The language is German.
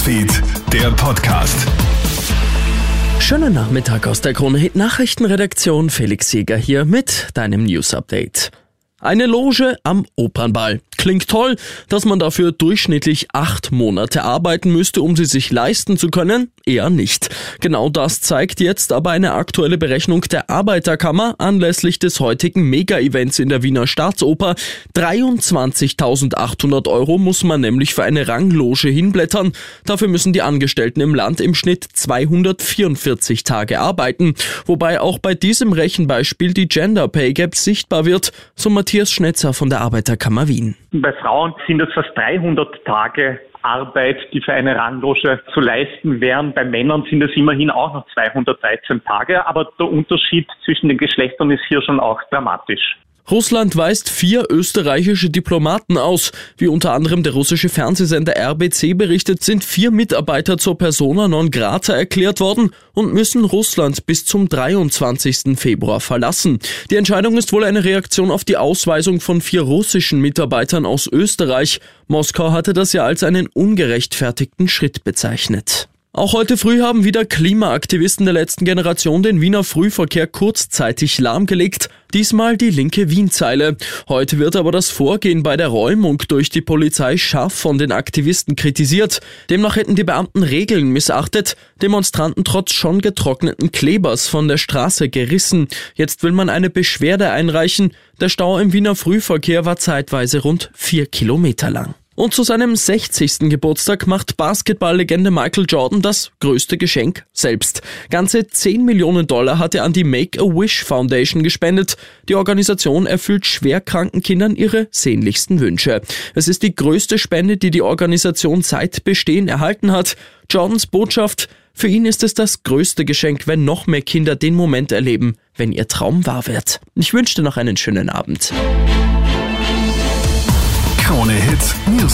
Newsfeed, der Podcast. Schönen Nachmittag aus der Krone Hit Nachrichtenredaktion. Felix Jäger hier mit deinem News Update. Eine Loge am Opernball. Klingt toll, dass man dafür durchschnittlich acht Monate arbeiten müsste, um sie sich leisten zu können? Eher nicht. Genau das zeigt jetzt aber eine aktuelle Berechnung der Arbeiterkammer anlässlich des heutigen Mega-Events in der Wiener Staatsoper. 23.800 Euro muss man nämlich für eine Rangloge hinblättern. Dafür müssen die Angestellten im Land im Schnitt 244 Tage arbeiten. Wobei auch bei diesem Rechenbeispiel die Gender Pay Gap sichtbar wird, so Matthias Schnetzer von der Arbeiterkammer Wien. Bei Frauen sind es fast 300 Tage Arbeit, die für eine Rangloge zu leisten wären. Bei Männern sind es immerhin auch noch 213 Tage, aber der Unterschied zwischen den Geschlechtern ist hier schon auch dramatisch. Russland weist vier österreichische Diplomaten aus. Wie unter anderem der russische Fernsehsender RBC berichtet, sind vier Mitarbeiter zur Persona non grata erklärt worden und müssen Russland bis zum 23. Februar verlassen. Die Entscheidung ist wohl eine Reaktion auf die Ausweisung von vier russischen Mitarbeitern aus Österreich. Moskau hatte das ja als einen ungerechtfertigten Schritt bezeichnet. Auch heute früh haben wieder Klimaaktivisten der letzten Generation den Wiener Frühverkehr kurzzeitig lahmgelegt. Diesmal die linke Wienzeile. Heute wird aber das Vorgehen bei der Räumung durch die Polizei scharf von den Aktivisten kritisiert. Demnach hätten die Beamten Regeln missachtet, Demonstranten trotz schon getrockneten Klebers von der Straße gerissen. Jetzt will man eine Beschwerde einreichen. Der Stau im Wiener Frühverkehr war zeitweise rund vier Kilometer lang. Und zu seinem 60. Geburtstag macht Basketballlegende Michael Jordan das größte Geschenk selbst. Ganze 10 Millionen Dollar hat er an die Make-A-Wish Foundation gespendet. Die Organisation erfüllt schwerkranken Kindern ihre sehnlichsten Wünsche. Es ist die größte Spende, die die Organisation seit Bestehen erhalten hat. Jordans Botschaft, für ihn ist es das größte Geschenk, wenn noch mehr Kinder den Moment erleben, wenn ihr Traum wahr wird. Ich wünsche dir noch einen schönen Abend.